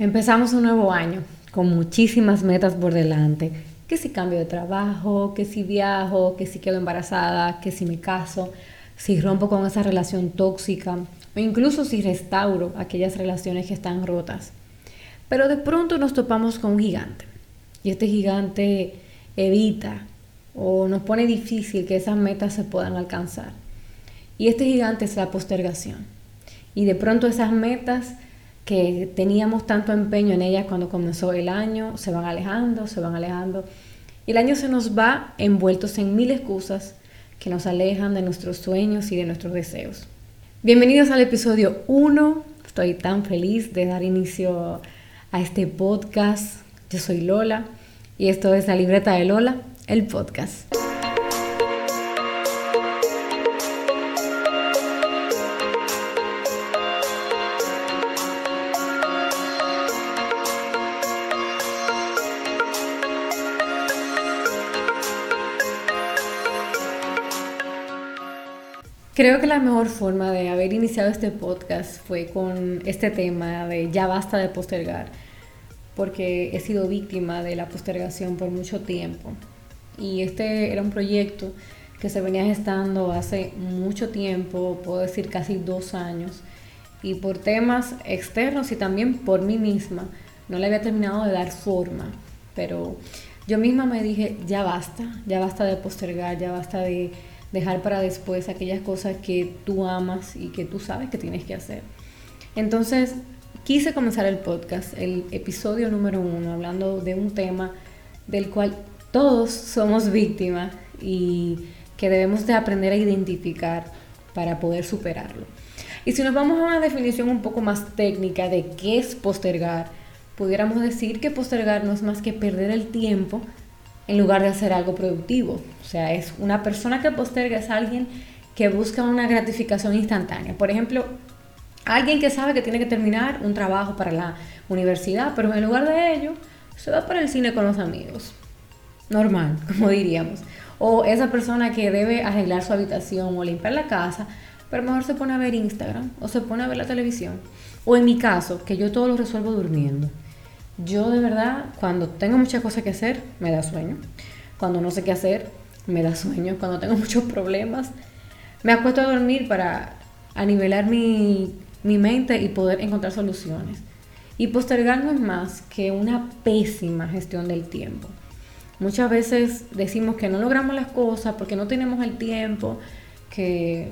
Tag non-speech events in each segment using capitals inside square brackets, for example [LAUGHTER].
Empezamos un nuevo año con muchísimas metas por delante. Que si cambio de trabajo, que si viajo, que si quedo embarazada, que si me caso, si rompo con esa relación tóxica o incluso si restauro aquellas relaciones que están rotas. Pero de pronto nos topamos con un gigante y este gigante evita o nos pone difícil que esas metas se puedan alcanzar. Y este gigante es la postergación. Y de pronto esas metas que teníamos tanto empeño en ellas cuando comenzó el año, se van alejando, se van alejando. Y el año se nos va envueltos en mil excusas que nos alejan de nuestros sueños y de nuestros deseos. Bienvenidos al episodio 1. Estoy tan feliz de dar inicio a este podcast. Yo soy Lola y esto es La Libreta de Lola, el podcast. Creo que la mejor forma de haber iniciado este podcast fue con este tema de ya basta de postergar, porque he sido víctima de la postergación por mucho tiempo. Y este era un proyecto que se venía gestando hace mucho tiempo, puedo decir casi dos años, y por temas externos y también por mí misma, no le había terminado de dar forma, pero yo misma me dije, ya basta, ya basta de postergar, ya basta de dejar para después aquellas cosas que tú amas y que tú sabes que tienes que hacer. Entonces, quise comenzar el podcast, el episodio número uno, hablando de un tema del cual todos somos víctimas y que debemos de aprender a identificar para poder superarlo. Y si nos vamos a una definición un poco más técnica de qué es postergar, pudiéramos decir que postergar no es más que perder el tiempo en lugar de hacer algo productivo. O sea, es una persona que posterga, es alguien que busca una gratificación instantánea. Por ejemplo, alguien que sabe que tiene que terminar un trabajo para la universidad, pero en lugar de ello, se va para el cine con los amigos. Normal, [LAUGHS] como diríamos. O esa persona que debe arreglar su habitación o limpiar la casa, pero mejor se pone a ver Instagram o se pone a ver la televisión. O en mi caso, que yo todo lo resuelvo durmiendo. Yo de verdad, cuando tengo muchas cosas que hacer, me da sueño. Cuando no sé qué hacer, me da sueño. Cuando tengo [LAUGHS] muchos problemas, me acuesto a dormir para anivelar mi, mi mente y poder encontrar soluciones. Y postergar no es más que una pésima gestión del tiempo. Muchas veces decimos que no logramos las cosas porque no tenemos el tiempo, que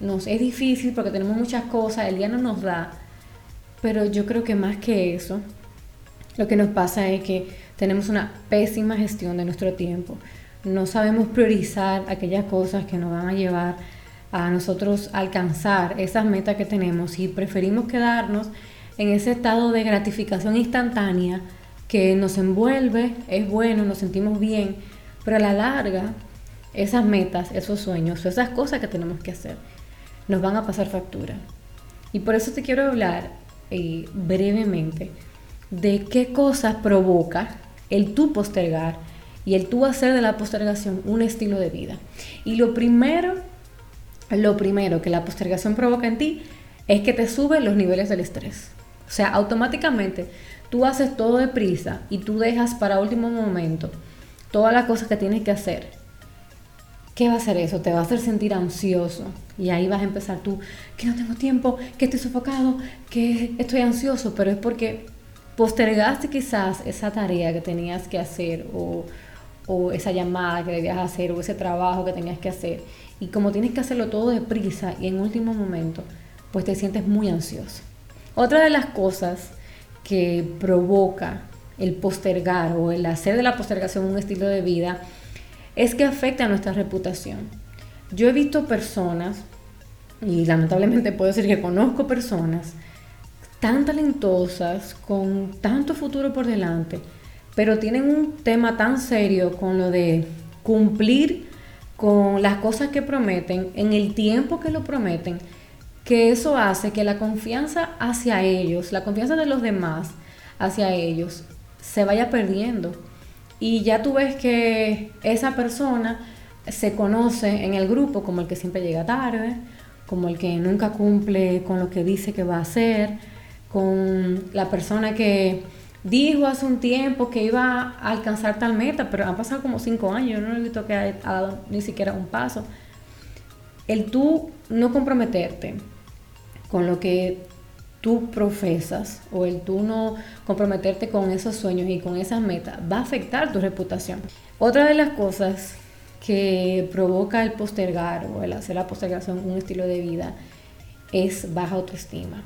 nos es difícil porque tenemos muchas cosas, el día no nos da. Pero yo creo que más que eso, lo que nos pasa es que tenemos una pésima gestión de nuestro tiempo. No sabemos priorizar aquellas cosas que nos van a llevar a nosotros alcanzar esas metas que tenemos y preferimos quedarnos en ese estado de gratificación instantánea que nos envuelve, es bueno, nos sentimos bien, pero a la larga esas metas, esos sueños, esas cosas que tenemos que hacer, nos van a pasar factura. Y por eso te quiero hablar eh, brevemente de qué cosas provoca el tú postergar y el tú hacer de la postergación un estilo de vida. Y lo primero, lo primero que la postergación provoca en ti es que te sube los niveles del estrés. O sea, automáticamente tú haces todo deprisa y tú dejas para último momento todas las cosas que tienes que hacer. ¿Qué va a hacer eso? Te va a hacer sentir ansioso. Y ahí vas a empezar tú, que no tengo tiempo, que estoy sofocado, que estoy ansioso, pero es porque postergaste quizás esa tarea que tenías que hacer o, esa llamada que debías hacer o ese trabajo que tenías que hacer. Y como tienes que hacerlo todo deprisa y en último momento, pues te sientes muy ansioso. Otra de las cosas que provoca el postergar o el hacer de la postergación un estilo de vida es que afecta a nuestra reputación. Yo he visto personas, y lamentablemente puedo decir que conozco personas, tan talentosas, con tanto futuro por delante, pero tienen un tema tan serio con lo de cumplir con las cosas que prometen en el tiempo que lo prometen, que eso hace que la confianza hacia ellos, la confianza de los demás hacia ellos, se vaya perdiendo. Y ya tú ves que esa persona se conoce en el grupo como el que siempre llega tarde, como el que nunca cumple con lo que dice que va a hacer, con la persona que dijo hace un tiempo que iba a alcanzar tal meta, pero han pasado como cinco años, yo no he visto que ha dado ni siquiera un paso. El tú no comprometerte con lo que tú profesas o el tú no comprometerte con esos sueños y con esas metas va a afectar tu reputación. Otra de las cosas que provoca el postergar o el hacer la postergación un estilo de vida es baja autoestima.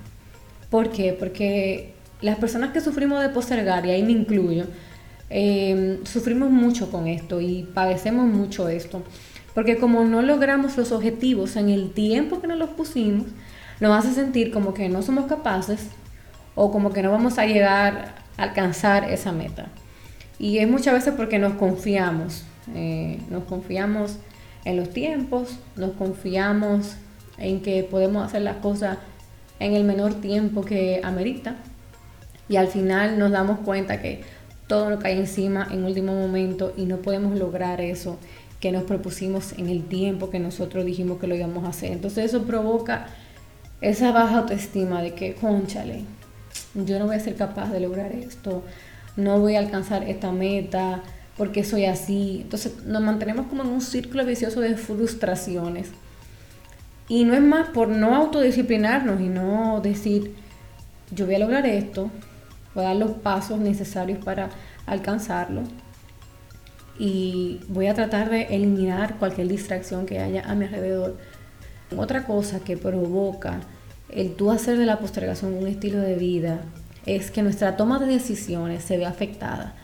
¿Por qué? Porque las personas que sufrimos de postergar, y ahí me incluyo, eh, sufrimos mucho con esto y padecemos mucho esto. Porque como no logramos los objetivos en el tiempo que nos los pusimos, nos hace sentir como que no somos capaces o como que no vamos a llegar a alcanzar esa meta. Y es muchas veces porque nos confiamos, eh, nos confiamos en los tiempos, nos confiamos en que podemos hacer las cosas en el menor tiempo que amerita y al final nos damos cuenta que todo nos cae encima en último momento y no podemos lograr eso que nos propusimos en el tiempo que nosotros dijimos que lo íbamos a hacer. Entonces eso provoca esa baja autoestima de que, conchale, yo no voy a ser capaz de lograr esto, no voy a alcanzar esta meta, porque soy así. Entonces nos mantenemos como en un círculo vicioso de frustraciones. Y no es más por no autodisciplinarnos y no decir, yo voy a lograr esto, voy a dar los pasos necesarios para alcanzarlo y voy a tratar de eliminar cualquier distracción que haya a mi alrededor. Otra cosa que provoca el tú hacer de la postergación un estilo de vida es que nuestra toma de decisiones se ve afectada.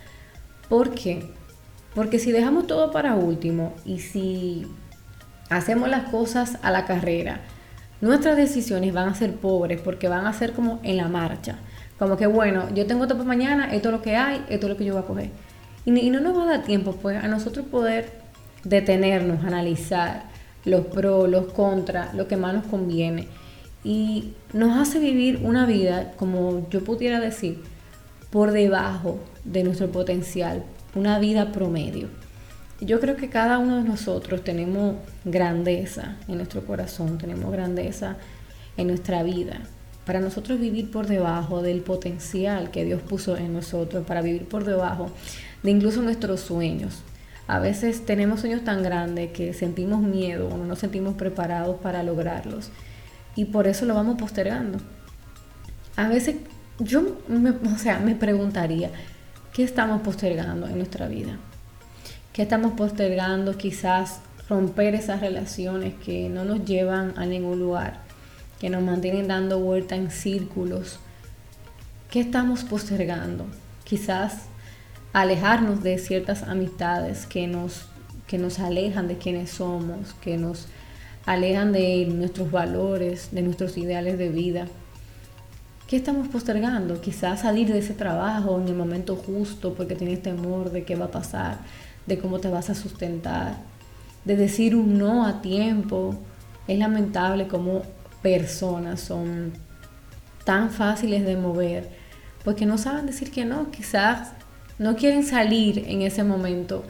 ¿Por qué? Porque si dejamos todo para último y si hacemos las cosas a la carrera, nuestras decisiones van a ser pobres porque van a ser como en la marcha. Como que, bueno, yo tengo todo para mañana, esto es lo que hay, esto es lo que yo voy a coger. Y, no nos va a dar tiempo, pues, a nosotros poder detenernos, analizar los pros, los contras, lo que más nos conviene. Y nos hace vivir una vida, como yo pudiera decir, por debajo de nuestro potencial, una vida promedio. Yo creo que cada uno de nosotros tenemos grandeza en nuestro corazón, tenemos grandeza en nuestra vida. Para nosotros vivir por debajo del potencial que Dios puso en nosotros, para vivir por debajo de incluso nuestros sueños. A veces tenemos sueños tan grandes que sentimos miedo o no nos sentimos preparados para lograrlos y por eso lo vamos postergando. A veces yo me, o sea, me preguntaría, ¿qué estamos postergando en nuestra vida? ¿Qué estamos postergando? Quizás romper esas relaciones que no nos llevan a ningún lugar, que nos mantienen dando vuelta en círculos. ¿Qué estamos postergando? Quizás alejarnos de ciertas amistades que nos, que nos alejan de quienes somos, que nos alejan de nuestros valores, de nuestros ideales de vida. ¿Qué estamos postergando? Quizás salir de ese trabajo en el momento justo porque tienes temor de qué va a pasar, de cómo te vas a sustentar, de decir un no a tiempo. Es lamentable cómo personas son tan fáciles de mover porque no saben decir que no. Quizás no quieren salir en ese momento,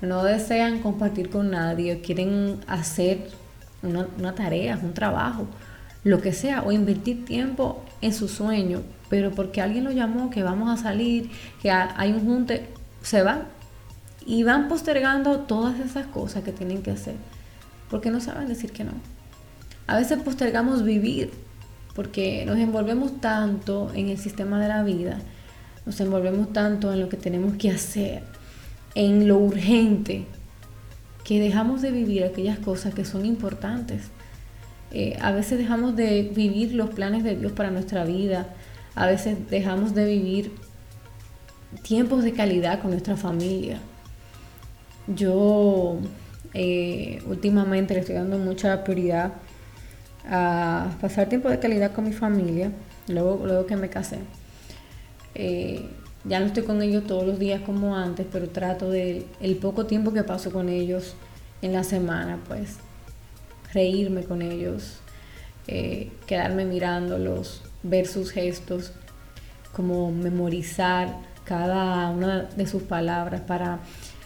no desean compartir con nadie, quieren hacer una, tarea, un trabajo, lo que sea, o invertir tiempo en su sueño, pero porque alguien lo llamó, que vamos a salir, que hay un junte, se van y van postergando todas esas cosas que tienen que hacer, porque no saben decir que no. A veces postergamos vivir, porque nos envolvemos tanto en el sistema de la vida nos envolvemos tanto en lo que tenemos que hacer, en lo urgente, que dejamos de vivir aquellas cosas que son importantes. Eh, a veces dejamos de vivir los planes de Dios para nuestra vida, a veces dejamos de vivir tiempos de calidad con nuestra familia. Yo eh, últimamente le estoy dando mucha prioridad a pasar tiempo de calidad con mi familia, luego, luego que me casé. Eh, ya no estoy con ellos todos los días como antes, pero trato de el poco tiempo que paso con ellos en la semana, pues reírme con ellos, eh, quedarme mirándolos, ver sus gestos, como memorizar cada una de sus palabras para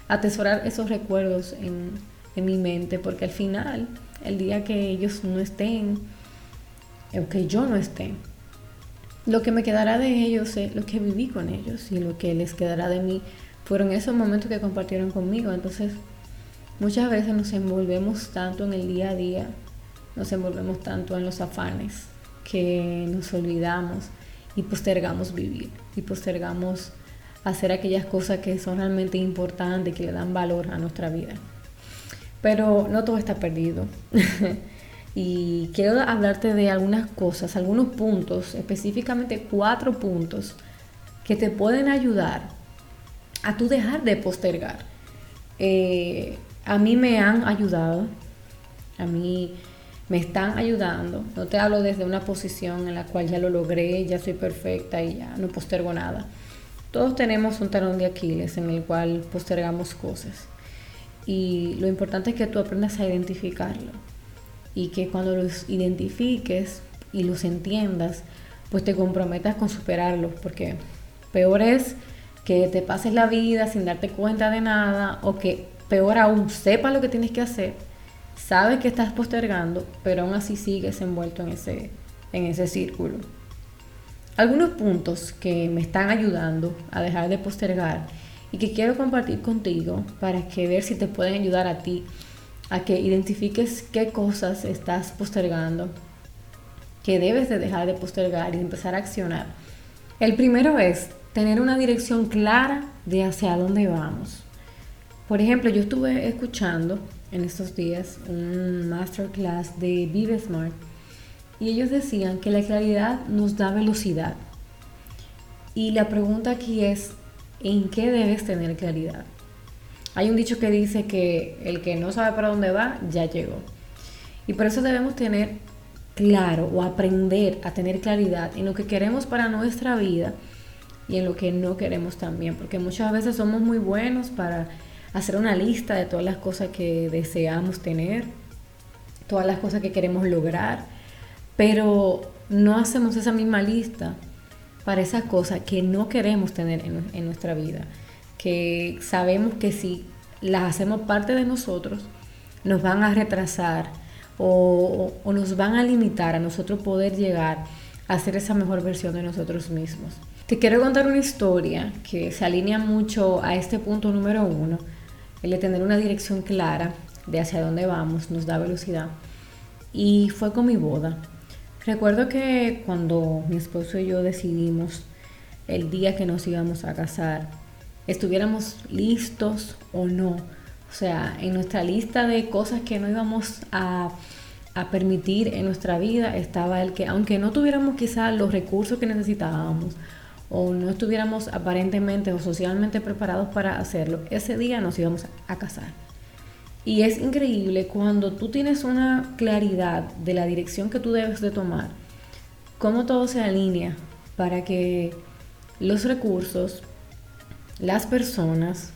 atesorar esos recuerdos en, en mi mente, porque al final, el día que ellos no estén, o que yo no esté, lo que me quedará de ellos es lo que viví con ellos y lo que les quedará de mí fueron esos momentos que compartieron conmigo. Entonces, muchas veces nos envolvemos tanto en el día a día, nos envolvemos tanto en los afanes, que nos olvidamos y postergamos vivir y postergamos hacer aquellas cosas que son realmente importantes, que le dan valor a nuestra vida. Pero no todo está perdido. [LAUGHS] y quiero hablarte de algunas cosas, algunos puntos, específicamente cuatro puntos que te pueden ayudar a tú dejar de postergar. Eh, a mí me han ayudado, a mí me están ayudando. No te hablo desde una posición en la cual ya lo logré, ya soy perfecta y ya no postergo nada. Todos tenemos un talón de Aquiles en el cual postergamos cosas. Y lo importante es que tú aprendas a identificarlo. Y que cuando los identifiques y los entiendas, pues te comprometas con superarlos. Porque peor es que te pases la vida sin darte cuenta de nada o que peor aún sepas lo que tienes que hacer, sabes que estás postergando, pero aún así sigues envuelto en ese, en ese círculo. Algunos puntos que me están ayudando a dejar de postergar y que quiero compartir contigo para que ver si te pueden ayudar a ti a que identifiques qué cosas estás postergando, que debes de dejar de postergar y empezar a accionar. El primero es tener una dirección clara de hacia dónde vamos. Por ejemplo, yo estuve escuchando en estos días un masterclass de Vive Smart y ellos decían que la claridad nos da velocidad. Y la pregunta aquí es, ¿en qué debes tener claridad? Hay un dicho que dice que el que no sabe para dónde va, ya llegó. Y por eso debemos tener claro o aprender a tener claridad en lo que queremos para nuestra vida y en lo que no queremos también, porque muchas veces somos muy buenos para hacer una lista de todas las cosas que deseamos tener, todas las cosas que queremos lograr, pero no hacemos esa misma lista para esas cosas que no queremos tener en, nuestra vida, que sabemos que si las hacemos parte de nosotros, nos van a retrasar o, o nos van a limitar a nosotros poder llegar a ser esa mejor versión de nosotros mismos. Te quiero contar una historia que se alinea mucho a este punto número uno, el de tener una dirección clara de hacia dónde vamos, nos da velocidad. Y fue con mi boda. Recuerdo que cuando mi esposo y yo decidimos el día que nos íbamos a casar, estuviéramos listos o no. O sea, en nuestra lista de cosas que no íbamos a, a permitir en nuestra vida estaba el que, aunque no tuviéramos quizás los recursos que necesitábamos, o no estuviéramos aparentemente o socialmente preparados para hacerlo, ese día nos íbamos a casar. Y es increíble cuando tú tienes una claridad de la dirección que tú debes de tomar, cómo todo se alinea para que los recursos, las personas,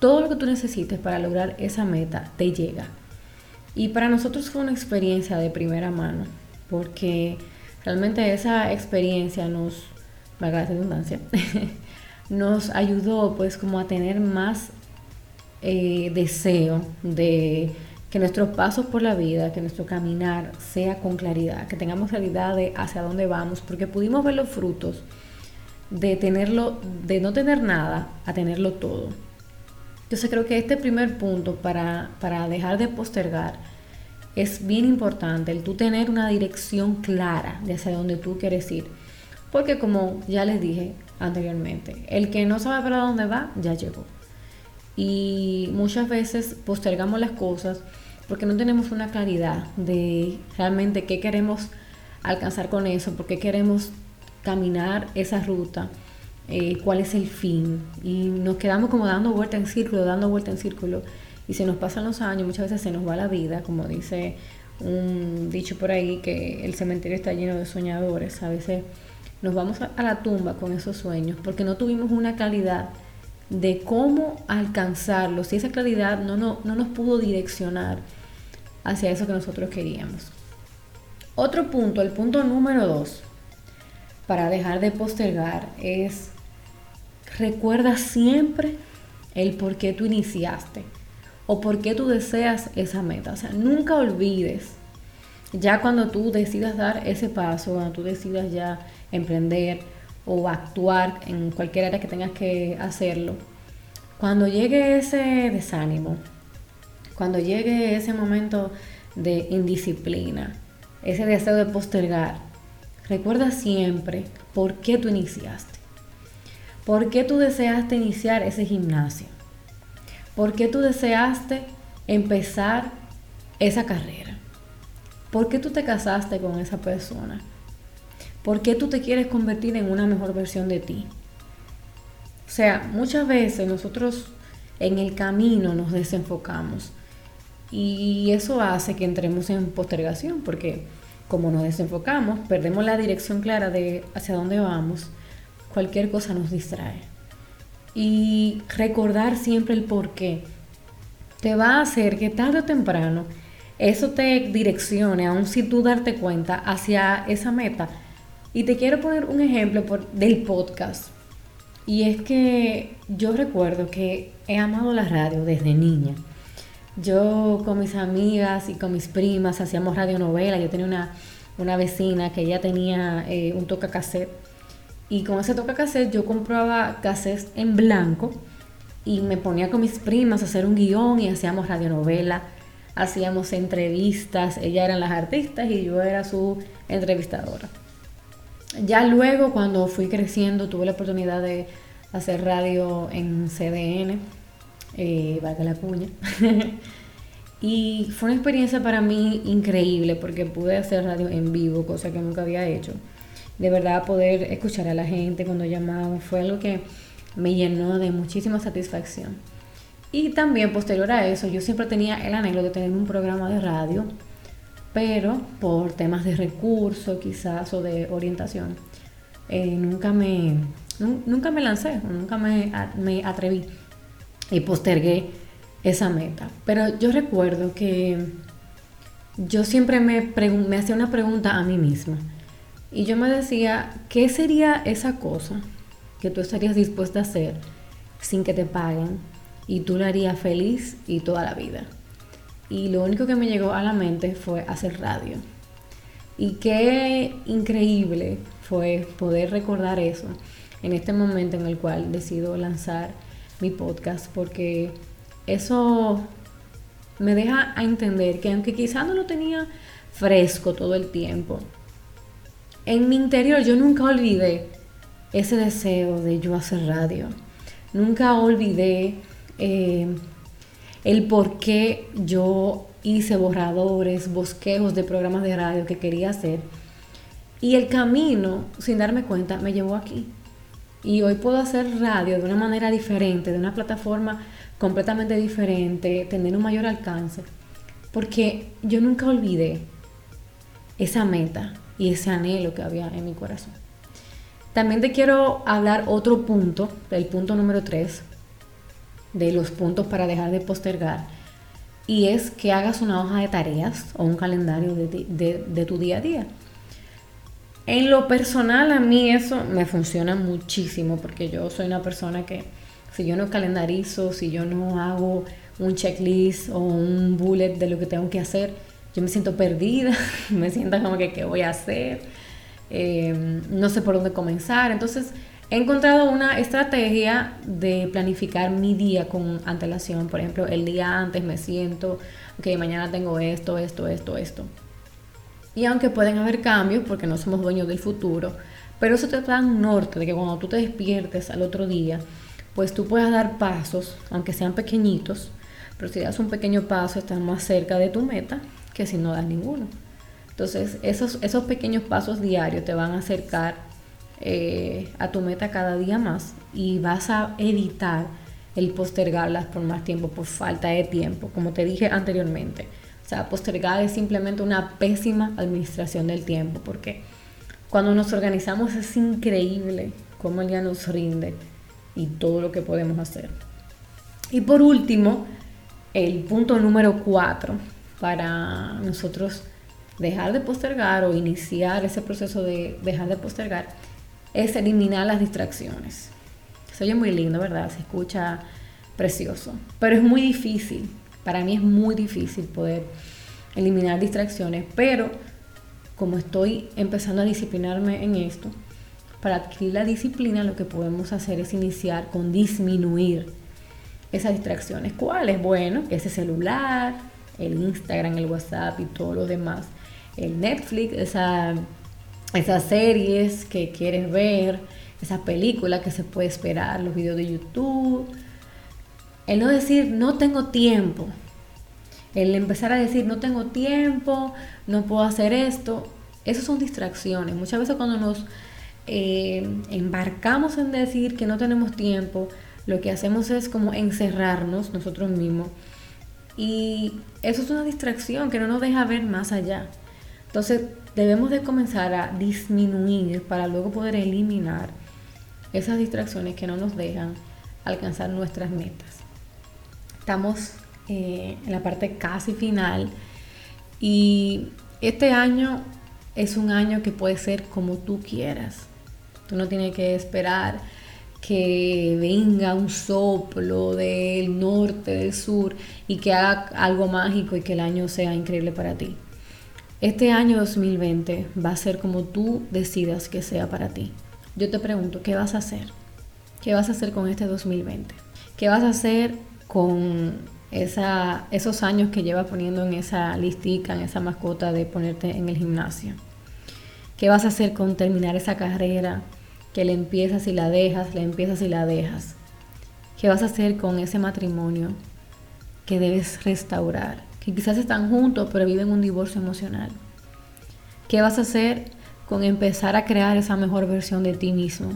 todo lo que tú necesites para lograr esa meta te llega. Y para nosotros fue una experiencia de primera mano, porque realmente esa experiencia nos valga la redundancia, [LAUGHS] nos ayudó pues como a tener más eh, deseo de que nuestros pasos por la vida, que nuestro caminar sea con claridad, que tengamos claridad de hacia dónde vamos, porque pudimos ver los frutos de tenerlo, de no tener nada a tenerlo todo. Entonces creo que este primer punto para, para dejar de postergar es bien importante, el tú tener una dirección clara de hacia dónde tú quieres ir porque como ya les dije anteriormente, el que no sabe para dónde va, ya llegó. Y muchas veces postergamos las cosas porque no tenemos una claridad de realmente qué queremos alcanzar con eso, por qué queremos caminar esa ruta, eh, cuál es el fin. Y nos quedamos como dando vuelta en círculo, dando vuelta en círculo. Y se nos pasan los años, muchas veces se nos va la vida, como dice un dicho por ahí, que el cementerio está lleno de soñadores. A veces nos vamos a, la tumba con esos sueños porque no tuvimos una claridad de cómo alcanzarlos y esa claridad no, no, no nos pudo direccionar hacia eso que nosotros queríamos. Otro punto, el punto número dos, para dejar de postergar es recuerda siempre el por qué tú iniciaste o por qué tú deseas esa meta. O sea, nunca olvides, ya cuando tú decidas dar ese paso, cuando tú decidas ya emprender o actuar en cualquier área que tengas que hacerlo, cuando llegue ese desánimo, cuando llegue ese momento de indisciplina, ese deseo de postergar, recuerda siempre por qué tú iniciaste. ¿Por qué tú deseaste iniciar ese gimnasio? ¿Por qué tú deseaste empezar esa carrera? ¿Por qué tú te casaste con esa persona? ¿Por qué tú te quieres convertir en una mejor versión de ti? O sea, muchas veces nosotros en el camino nos desenfocamos y eso hace que entremos en postergación porque como nos desenfocamos, perdemos la dirección clara de hacia dónde vamos, cualquier cosa nos distrae. Y recordar siempre el por qué te va a hacer que tarde o temprano eso te direccione, aun si tú darte cuenta, hacia esa meta. Y te quiero poner un ejemplo del podcast. Y es que yo recuerdo que he amado la radio desde niña. Yo con mis amigas y con mis primas hacíamos radionovela. Yo tenía una, una vecina que ella tenía eh, un toca cassette. Y con ese toca cassette yo compraba cassettes en blanco y me ponía con mis primas a hacer un guion y hacíamos radionovela, hacíamos entrevistas. Ellas eran las artistas y yo era su entrevistadora. Ya luego, cuando fui creciendo, tuve la oportunidad de hacer radio en CDN eh, valga la cuña. [LAUGHS] y fue una experiencia para mí increíble porque pude hacer radio en vivo, cosa que nunca había hecho. De verdad poder escuchar a la gente cuando llamaban fue algo que me llenó de muchísima satisfacción. Y también posterior a eso, yo siempre tenía el anhelo de tener un programa de radio, pero por temas de recursos quizás o de orientación, eh, nunca, me, nunca me lancé, nunca me, me atreví y postergué esa meta. Pero yo recuerdo que yo siempre me, me hacía una pregunta a mí misma. Y yo me decía, ¿qué sería esa cosa que tú estarías dispuesta a hacer sin que te paguen? Y tú la harías feliz y toda la vida. Y lo único que me llegó a la mente fue hacer radio. Y qué increíble fue poder recordar eso en este momento en el cual decido lanzar mi podcast porque eso me deja a entender que aunque quizás no lo tenía fresco todo el tiempo, en mi interior yo nunca olvidé ese deseo de yo hacer radio. Nunca olvidé eh, el por qué yo hice borradores, bosquejos de programas de radio que quería hacer. Y el camino, sin darme cuenta, me llevó aquí. Y hoy puedo hacer radio de una manera diferente, de una plataforma completamente diferente, tener un mayor alcance, porque yo nunca olvidé esa meta y ese anhelo que había en mi corazón. También te quiero hablar otro punto, el punto número 3, de los puntos para dejar de postergar, y es que hagas una hoja de tareas o un calendario de, de tu día a día. En lo personal a mí eso me funciona muchísimo porque yo soy una persona que si yo no calendarizo, si yo no hago un checklist o un bullet de lo que tengo que hacer, yo me siento perdida, [LAUGHS] me siento como que qué voy a hacer, em, no sé por dónde comenzar. Entonces he encontrado una estrategia de planificar mi día con antelación. Por ejemplo, el día antes me siento, ok, mañana tengo esto, esto, esto, esto. Y aunque pueden haber cambios, porque no somos dueños del futuro, pero eso te da un norte de que cuando tú te despiertes al otro día, pues tú puedas dar pasos, aunque sean pequeñitos, pero si das un pequeño paso estás más cerca de tu meta que si no das ninguno. Entonces, esos, esos pequeños pasos diarios te van a acercar eh, a tu meta cada día más y vas a evitar el postergarlas por más tiempo, por falta de tiempo, como te dije anteriormente. O sea, postergar es simplemente una pésima administración del tiempo, porque cuando nos organizamos es increíble cómo el día nos rinde y todo lo que podemos hacer. Y por último, el punto número cuatro para nosotros dejar de postergar o iniciar ese proceso de dejar de postergar es eliminar las distracciones. Se oye muy lindo, ¿verdad? Se escucha precioso, pero es muy difícil para mí es muy difícil poder eliminar distracciones, pero como estoy empezando a disciplinarme en esto, para adquirir la disciplina lo que podemos hacer es iniciar con disminuir esas distracciones. ¿Cuáles? Bueno, ese celular, el Instagram, el WhatsApp y todo lo demás. El Netflix, esa, esas series que quieres ver, esas películas que se puede esperar, los videos de YouTube. El no decir no tengo tiempo. El empezar a decir no tengo tiempo, no puedo hacer esto. Esas son distracciones. Muchas veces cuando nos eh, embarcamos en decir que no tenemos tiempo, lo que hacemos es como encerrarnos nosotros mismos. Y eso es una distracción que no nos deja ver más allá. Entonces debemos de comenzar a disminuir para luego poder eliminar esas distracciones que no nos dejan alcanzar nuestras metas. Estamos eh, en la parte casi final y este año es un año que puede ser como tú quieras. Tú no tienes que esperar que venga un soplo del norte, del sur y que haga algo mágico y que el año sea increíble para ti. Este año 2020 va a ser como tú decidas que sea para ti. Yo te pregunto, ¿qué vas a hacer? ¿Qué vas a hacer con este 2020? ¿Qué vas a hacer con esos años que llevas poniendo en esa listica, en esa mascota de ponerte en el gimnasio? ¿Qué vas a hacer con terminar esa carrera que le empiezas y la dejas, le empiezas y la dejas. ¿Qué vas a hacer con ese matrimonio que debes restaurar? Que quizás están juntos pero viven un divorcio emocional. ¿Qué vas a hacer con empezar a crear esa mejor versión de ti mismo?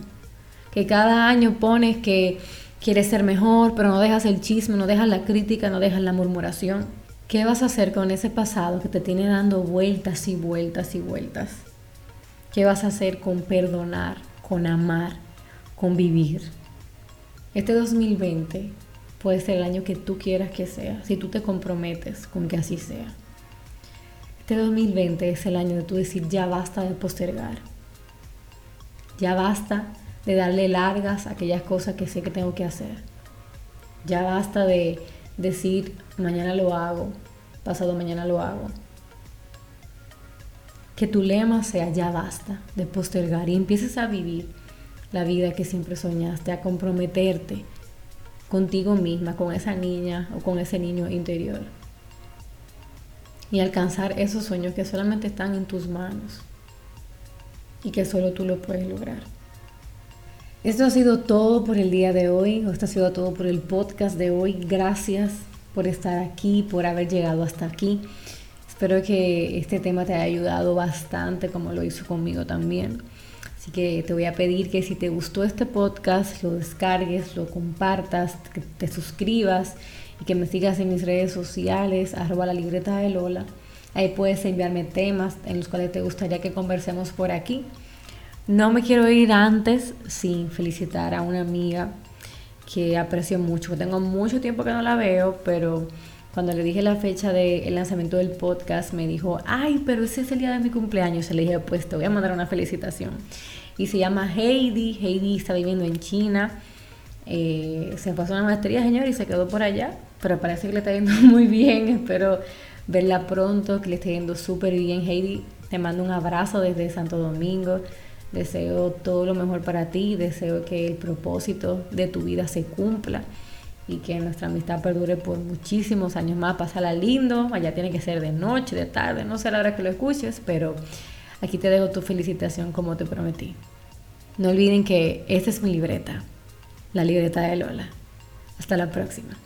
Que cada año pones que quieres ser mejor, pero no dejas el chisme, no dejas la crítica, no dejas la murmuración. ¿Qué vas a hacer con ese pasado que te tiene dando vueltas y vueltas y vueltas? ¿Qué vas a hacer con perdonar? con amar, con vivir. Este 2020 puede ser el año que tú quieras que sea, si tú te comprometes con que así sea. Este 2020 es el año de tú decir ya basta de postergar. Ya basta de darle largas a aquellas cosas que sé que tengo que hacer. Ya basta de decir mañana lo hago, pasado mañana lo hago que tu lema sea ya basta de postergar y empieces a vivir la vida que siempre soñaste, a comprometerte contigo misma, con esa niña o con ese niño interior. Y alcanzar esos sueños que solamente están en tus manos y que solo tú lo puedes lograr. Esto ha sido todo por el día de hoy, esto ha sido todo por el podcast de hoy. Gracias por estar aquí, por haber llegado hasta aquí. Espero que este tema te haya ayudado bastante como lo hizo conmigo también. Así que te voy a pedir que si te gustó este podcast, lo descargues, lo compartas, que te suscribas y que me sigas en mis redes sociales, arroba la libreta de Lola. Ahí puedes enviarme temas en los cuales te gustaría que conversemos por aquí. No me quiero ir antes sin felicitar a una amiga que aprecio mucho. Tengo mucho tiempo que no la veo, pero cuando le dije la fecha del lanzamiento del podcast, me dijo, ay, pero ese es el día de mi cumpleaños. Y le dije, pues te voy a mandar una felicitación. Y se llama Heidi. Heidi está viviendo en China. Eh, se pasó una maestría, señor, y se quedó por allá. Pero parece que le está yendo [LAUGHS] muy bien. Espero verla pronto, que le esté yendo súper bien. Heidi, te mando un abrazo desde Santo Domingo. Deseo todo lo mejor para ti. Deseo que el propósito de tu vida se cumpla y que nuestra amistad perdure por muchísimos años más. Pásala lindo, allá tiene que ser de noche, de tarde, no sé la hora que lo escuches, pero aquí te dejo tu felicitación como te prometí. No olviden que esta es mi libreta, la libreta de Lola. Hasta la próxima.